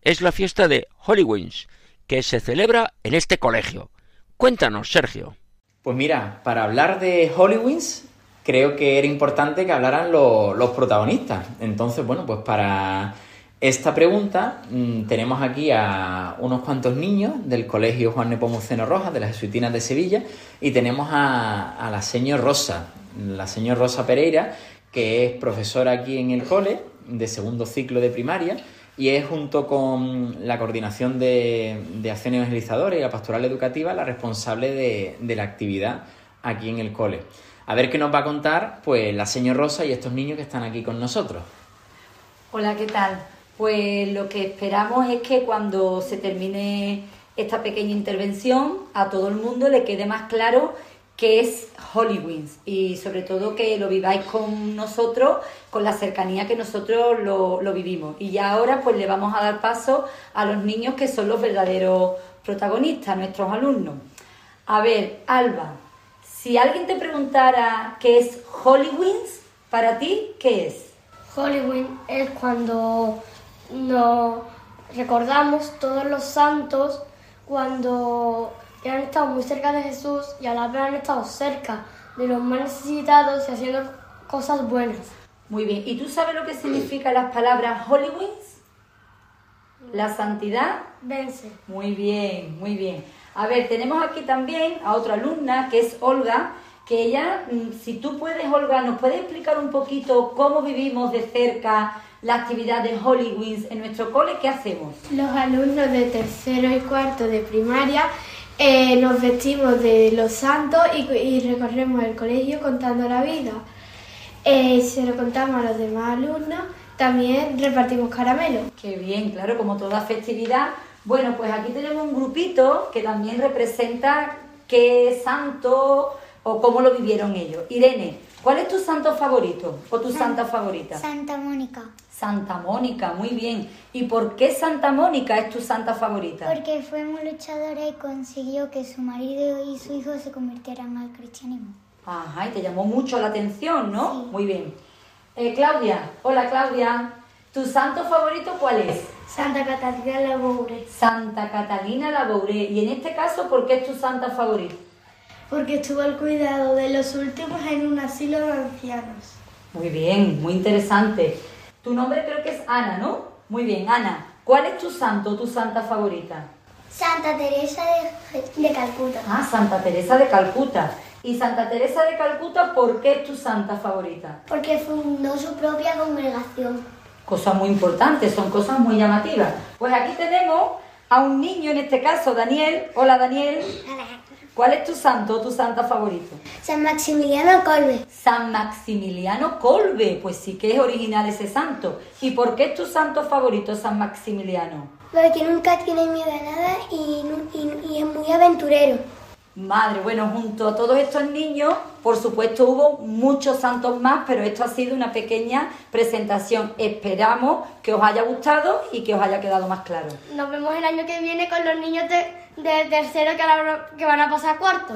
Es la fiesta de Hollywings, que se celebra en este colegio. Cuéntanos, Sergio. Pues mira, para hablar de Hollywings, creo que era importante que hablaran los protagonistas. Entonces, bueno, pues para esta pregunta mm, tenemos aquí a unos cuantos niños del Colegio Juan Nepomuceno Rojas, de las Jesuitinas de Sevilla, y tenemos a, la señora Rosa, la señora Rosa Pereira, que es profesora aquí en el cole de segundo ciclo de primaria y es junto con la coordinación de, de acción evangelizadora y la pastoral educativa la responsable de, la actividad aquí en el cole. A ver qué nos va a contar pues la señora Rosa y estos niños que están aquí con nosotros. Hola, ¿qué tal? Pues lo que esperamos es que cuando se termine esta pequeña intervención a todo el mundo le quede más claro qué es Hollywings y sobre todo que lo viváis con nosotros, con la cercanía que nosotros lo, vivimos. Y ya ahora pues le vamos a dar paso a los niños que son los verdaderos protagonistas, nuestros alumnos. A ver, Alba, si alguien te preguntara qué es Hollywings, para ti, ¿qué es? Hollywings es cuando nos recordamos todos los santos, cuando que han estado muy cerca de Jesús y a la vez han estado cerca de los más necesitados y haciendo cosas buenas. Muy bien, ¿y tú sabes lo que significan las palabras Holy Wings? La santidad vence. Muy bien, muy bien. A ver, tenemos aquí también a otra alumna que es Olga, que ella, mm, si tú puedes, Olga, ¿nos puedes explicar un poquito cómo vivimos de cerca la actividad de Holy Wings en nuestro cole, ¿qué hacemos? Los alumnos de tercero y cuarto de primaria eh, nos vestimos de los santos y, recorremos el colegio contando la vida. Eh, se lo contamos a los demás alumnos, también repartimos caramelos. Qué bien, claro, como toda festividad. Bueno, pues aquí tenemos un grupito que también representa qué santo o cómo lo vivieron ellos. Irene, ¿cuál es tu santo favorito o tu santa favorita? Santa Mónica. Santa Mónica, muy bien. ¿Y por qué Santa Mónica es tu santa favorita? Porque fue muy luchadora y consiguió que su marido y su hijo se convirtieran al cristianismo. Ajá, y te llamó mucho la atención, ¿no? Muy bien. Eh, Claudia, hola Claudia. ¿Tu santo favorito cuál es? Santa Catalina Laboure. Santa Catalina Laboure. Y en este caso, ¿por qué es tu santa favorita? Porque estuvo al cuidado de los últimos en un asilo de ancianos. Muy bien, muy interesante. Tu nombre creo que es Ana, ¿no? Muy bien, Ana. ¿Cuál es tu santo, tu santa favorita? Santa Teresa de, de Calcuta. Ah, Santa Teresa de Calcuta. ¿Y Santa Teresa de Calcuta por qué es tu santa favorita? Porque fundó su propia congregación cosas muy importantes, son cosas muy llamativas. Pues aquí tenemos a un niño, en este caso Daniel. Hola Daniel. ¿Cuál es tu santo o tu santa favorito? San Maximiliano Colbe. San Maximiliano Colbe, pues sí que es original ese santo. ¿Y por qué es tu santo favorito, San Maximiliano? Porque nunca tiene miedo a nada y es muy aventurero. Madre, bueno, junto a todos estos niños, por supuesto hubo muchos santos más, pero esto ha sido una pequeña presentación. Esperamos que os haya gustado y que os haya quedado más claro. Nos vemos el año que viene con los niños de, tercero que, van a pasar cuarto.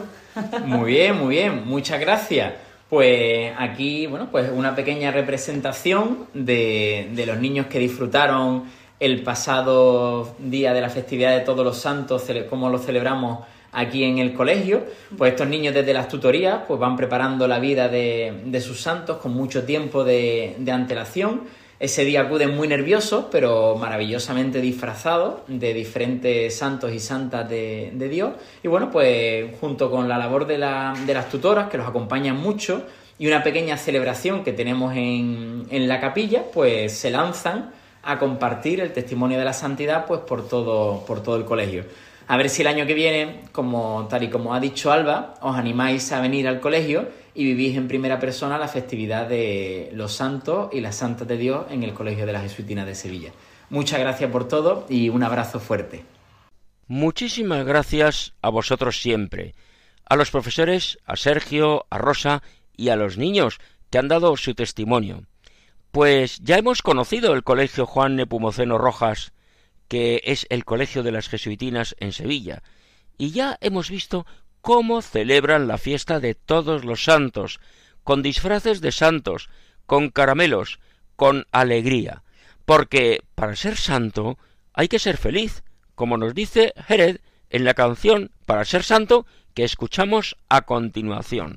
Muy bien, muy bien, muchas gracias. Pues aquí, bueno, pues una pequeña representación de, de los niños que disfrutaron el pasado día de la festividad de todos los santos, como lo celebramos aquí en el colegio, pues estos niños desde las tutorías pues van preparando la vida de, sus santos con mucho tiempo de, antelación. Ese día acuden muy nerviosos, pero maravillosamente disfrazados de diferentes santos y santas de, Dios. Y bueno, pues junto con la labor de, las tutoras, que los acompañan mucho, y una pequeña celebración que tenemos en, en la capilla, pues se lanzan a compartir el testimonio de la santidad pues por todo, por todo el colegio. A ver si el año que viene, como tal y como ha dicho Alba, os animáis a venir al colegio y vivís en primera persona la festividad de los santos y las santas de Dios en el Colegio de las Jesuitinas de Sevilla. Muchas gracias por todo y un abrazo fuerte. Muchísimas gracias a vosotros siempre, a los profesores, a Sergio, a Rosa y a los niños que han dado su testimonio. Pues ya hemos conocido el Colegio Juan Nepomuceno Rojas que es el Colegio de las Jesuitinas en Sevilla, y ya hemos visto cómo celebran la fiesta de todos los santos, con disfraces de santos, con caramelos, con alegría, porque para ser santo hay que ser feliz, como nos dice Jerez en la canción Para ser santo que escuchamos a continuación.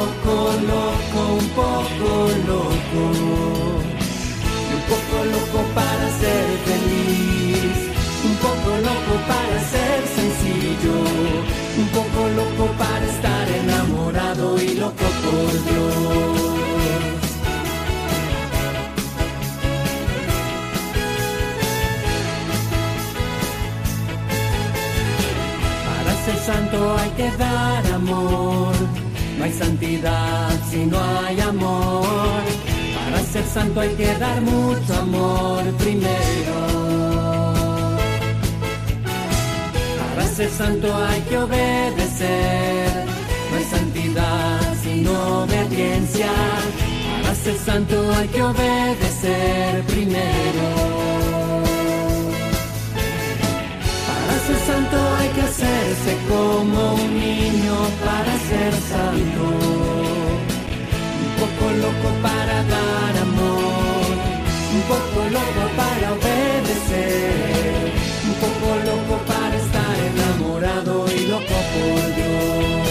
poco loco, un poco loco. Un poco loco para Hay que dar mucho amor primero. Para ser santo hay que obedecer santidad, sino obediencia. Para ser santo hay que obedecer primero. Para ser santo hay que hacerse como un niño para ser santo. Un poco loco para dar amor, poco loco para obedecer, un poco loco para estar enamorado y loco por Dios.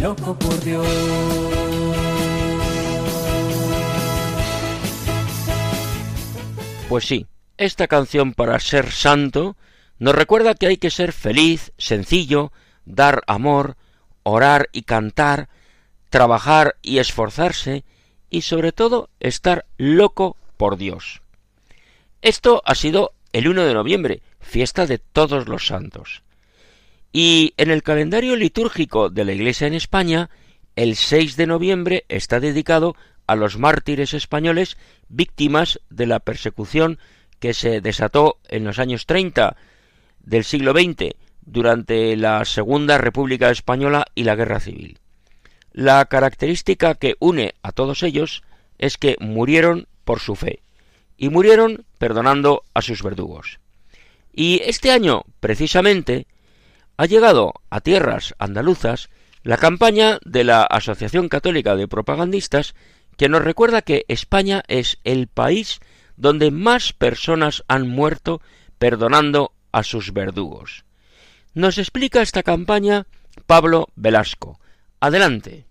Loco por Dios. Pues sí, esta canción para ser santo nos recuerda que hay que ser feliz, sencillo, dar amor, orar y cantar, trabajar y esforzarse y sobre todo estar loco por Dios. Esto ha sido el 1 de noviembre, fiesta de todos los santos. Y en el calendario litúrgico de la Iglesia en España, el 6 de noviembre está dedicado a los mártires españoles víctimas de la persecución que se desató en los años 30 del siglo XX durante la Segunda República Española y la Guerra Civil. La característica que une a todos ellos es que murieron por su fe y murieron perdonando a sus verdugos. Y este año, precisamente, ha llegado a tierras andaluzas la campaña de la Asociación Católica de Propagandistas que nos recuerda que España es el país donde más personas han muerto perdonando a sus verdugos. Nos explica esta campaña Pablo Velasco. Adelante.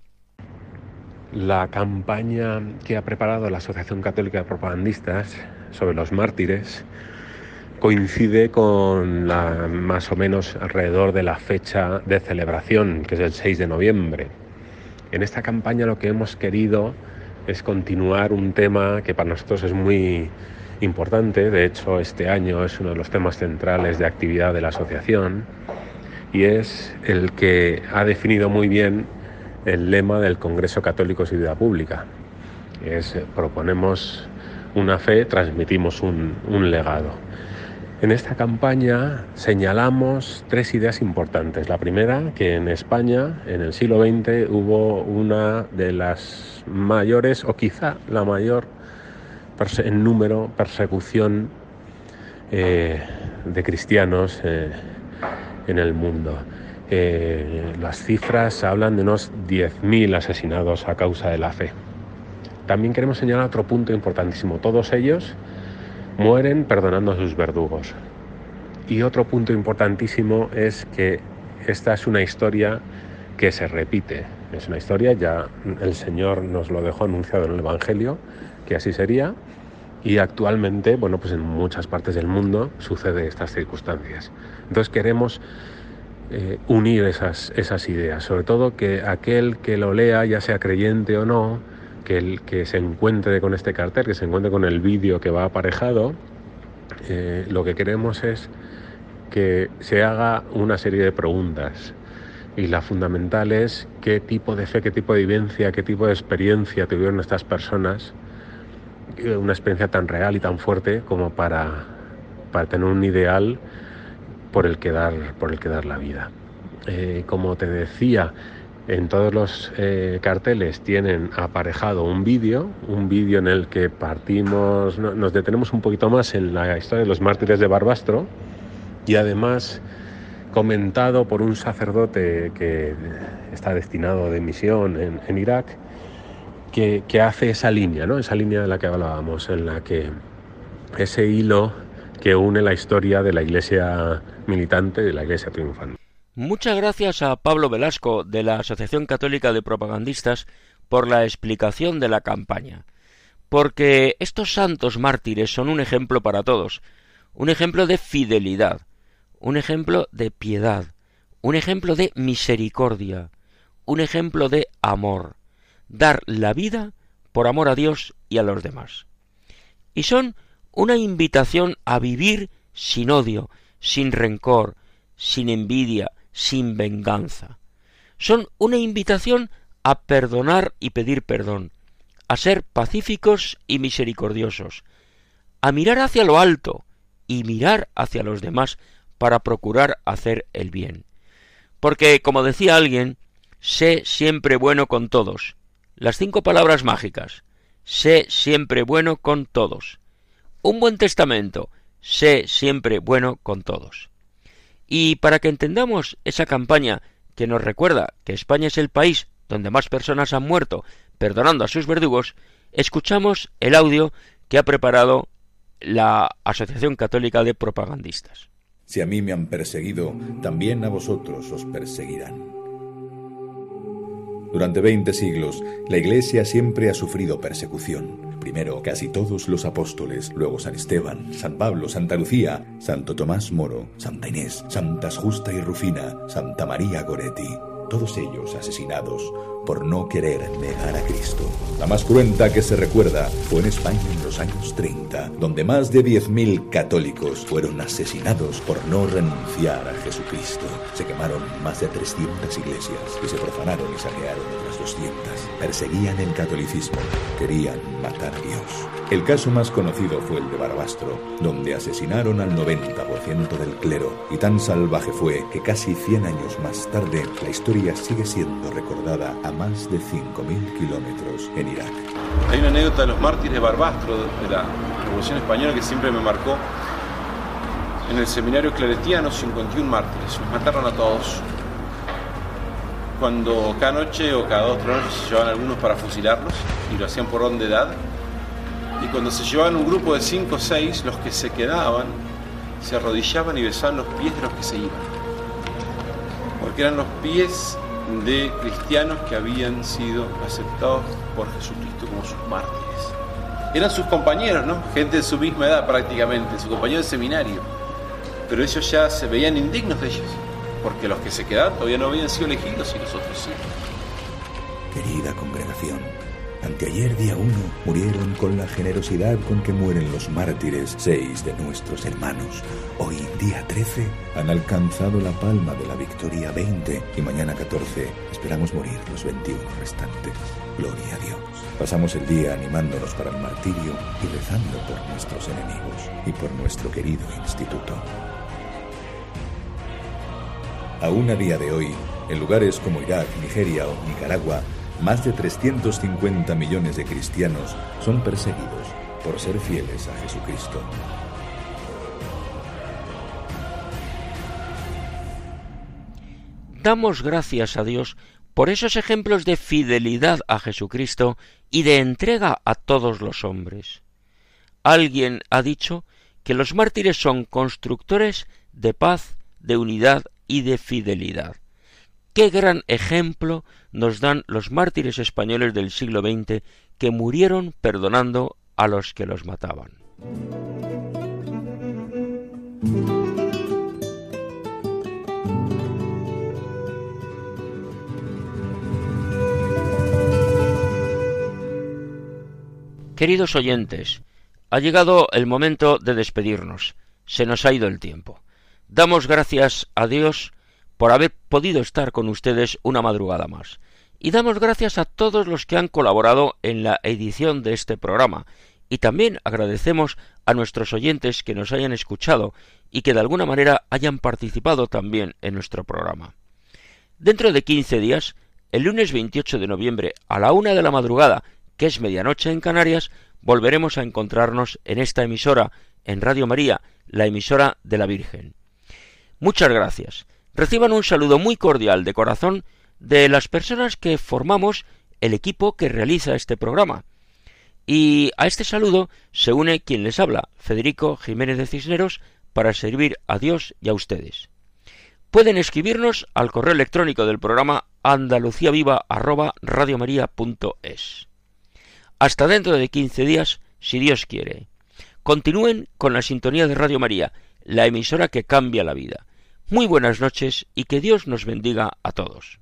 La campaña que ha preparado la Asociación Católica de Propagandistas sobre los mártires coincide con la más o menos alrededor de la fecha de celebración, que es el 6 de noviembre. En esta campaña lo que hemos querido es continuar un tema que para nosotros es muy importante, de hecho este año es uno de los temas centrales de actividad de la asociación y es el que ha definido muy bien el lema del Congreso Católico y Pública. Es proponemos una fe, transmitimos un legado. En esta campaña señalamos tres ideas importantes. La primera, que en España en el siglo XX hubo una de las mayores, o quizá la mayor en número, persecución eh, de cristianos eh, en el mundo. Eh, las cifras hablan de unos 10.000 asesinados a causa de la fe. También queremos señalar otro punto importantísimo. Todos ellos mueren perdonando a sus verdugos. Y otro punto importantísimo es que esta es una historia que se repite. Es una historia, ya el Señor nos lo dejó anunciado en el Evangelio, que así sería. Y actualmente, bueno, pues en muchas partes del mundo sucede estas circunstancias. Entonces queremos eh, unir esas, esas ideas, sobre todo que aquel que lo lea, ya sea creyente o no, que, se encuentre con este cartel, que se encuentre con el vídeo que va aparejado, eh, lo que queremos es que se haga una serie de preguntas. y la fundamental es qué tipo de fe, qué tipo de vivencia, qué tipo de experiencia tuvieron estas personas, eh, una experiencia tan real y tan fuerte como para, para tener un ideal por el que dar, por el que dar la vida. Eh, como te decía, en todos los eh, carteles tienen aparejado un vídeo, un vídeo en el que partimos, nos detenemos un poquito más en la historia de los mártires de Barbastro y además comentado por un sacerdote que está destinado de misión en, Irak, que, hace esa línea, ¿no? esa línea de la que hablábamos, en la que ese hilo que une la historia de la iglesia militante y de la iglesia triunfante. Muchas gracias a Pablo Velasco de la Asociación Católica de Propagandistas por la explicación de la campaña, porque estos santos mártires son un ejemplo para todos, un ejemplo de fidelidad, un ejemplo de piedad, un ejemplo de misericordia, un ejemplo de amor, dar la vida por amor a Dios y a los demás. Y son una invitación a vivir sin odio, sin rencor, sin envidia, sin venganza. Son una invitación a perdonar y pedir perdón, a ser pacíficos y misericordiosos, a mirar hacia lo alto y mirar hacia los demás para procurar hacer el bien. Porque, como decía alguien, sé siempre bueno con todos. Las cinco palabras mágicas. Sé siempre bueno con todos. Un buen testamento. Sé siempre bueno con todos. Y para que entendamos esa campaña que nos recuerda que España es el país donde más personas han muerto perdonando a sus verdugos, escuchamos el audio que ha preparado la Asociación Católica de Propagandistas. Si a mí me han perseguido, también a vosotros os perseguirán. Durante veinte siglos, la Iglesia siempre ha sufrido persecución. Primero casi todos los apóstoles, luego San Esteban, San Pablo, Santa Lucía, Santo Tomás Moro, Santa Inés, Santas Justa y Rufina, Santa María Goretti, todos ellos asesinados por no querer negar a Cristo. La más cruenta que se recuerda fue en España en los años 30, donde más de 10.000 católicos fueron asesinados por no renunciar a Jesucristo. Se quemaron más de 300 iglesias y se profanaron y saquearon 200. Perseguían el catolicismo, querían matar a Dios. El caso más conocido fue el de Barbastro, donde asesinaron al 90% del clero, y tan salvaje fue que casi 100 años más tarde la historia sigue siendo recordada a más de 5.000 kilómetros en Irak. Hay una anécdota de los mártires de Barbastro de la Revolución Española que siempre me marcó. En el seminario claretiano, 51 mártires, los mataron a todos. Cuando cada noche o cada dos noches se llevaban algunos para fusilarlos y lo hacían por orden de edad. Y cuando se llevaban un grupo de 5 o 6, los que se quedaban se arrodillaban y besaban los pies de los que se iban. Porque eran los pies de cristianos que habían sido aceptados por Jesucristo como sus mártires. Eran sus compañeros, ¿no? Gente de su misma edad prácticamente, su compañero de seminario. Pero ellos ya se veían indignos de ellos, porque los que se quedaban todavía no habían sido elegidos y los otros sí. Querida congregación, Anteayer día 1 murieron con la generosidad con que mueren los mártires seis de nuestros hermanos. Hoy día 13 han alcanzado la palma de la victoria 20 y mañana 14 esperamos morir los 21 restantes. Gloria a Dios. Pasamos el día animándonos para el martirio y rezando por nuestros enemigos y por nuestro querido instituto. Aún a día de hoy, en lugares como Irak, Nigeria o Nicaragua, más de 350 millones de cristianos son perseguidos por ser fieles a Jesucristo. Damos gracias a Dios por esos ejemplos de fidelidad a Jesucristo y de entrega a todos los hombres. Alguien ha dicho que los mártires son constructores de paz, de unidad y de fidelidad. Qué gran ejemplo nos dan los mártires españoles del siglo XX que murieron perdonando a los que los mataban. Queridos oyentes, ha llegado el momento de despedirnos. Se nos ha ido el tiempo. Damos gracias a Dios por haber podido estar con ustedes una madrugada más. Y damos gracias a todos los que han colaborado en la edición de este programa. Y también agradecemos a nuestros oyentes que nos hayan escuchado y que de alguna manera hayan participado también en nuestro programa. Dentro de quince días, el lunes 28 de noviembre a la una de la madrugada, que es medianoche en Canarias, volveremos a encontrarnos en esta emisora, en Radio María, la emisora de la Virgen. Muchas gracias. Reciban un saludo muy cordial de corazón de las personas que formamos el equipo que realiza este programa. Y a este saludo se une quien les habla, Federico Jiménez de Cisneros, para servir a Dios y a ustedes. Pueden escribirnos al correo electrónico del programa andaluciaviva@radiomaria.es. Hasta dentro de quince días, si Dios quiere. Continúen con la sintonía de Radio María, la emisora que cambia la vida. Muy buenas noches y que Dios nos bendiga a todos.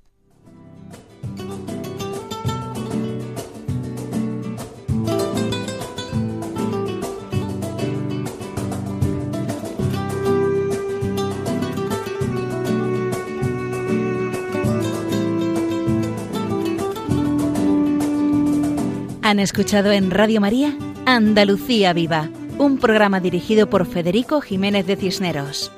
Han escuchado en Radio María Andalucía Viva, un programa dirigido por Federico Jiménez de Cisneros.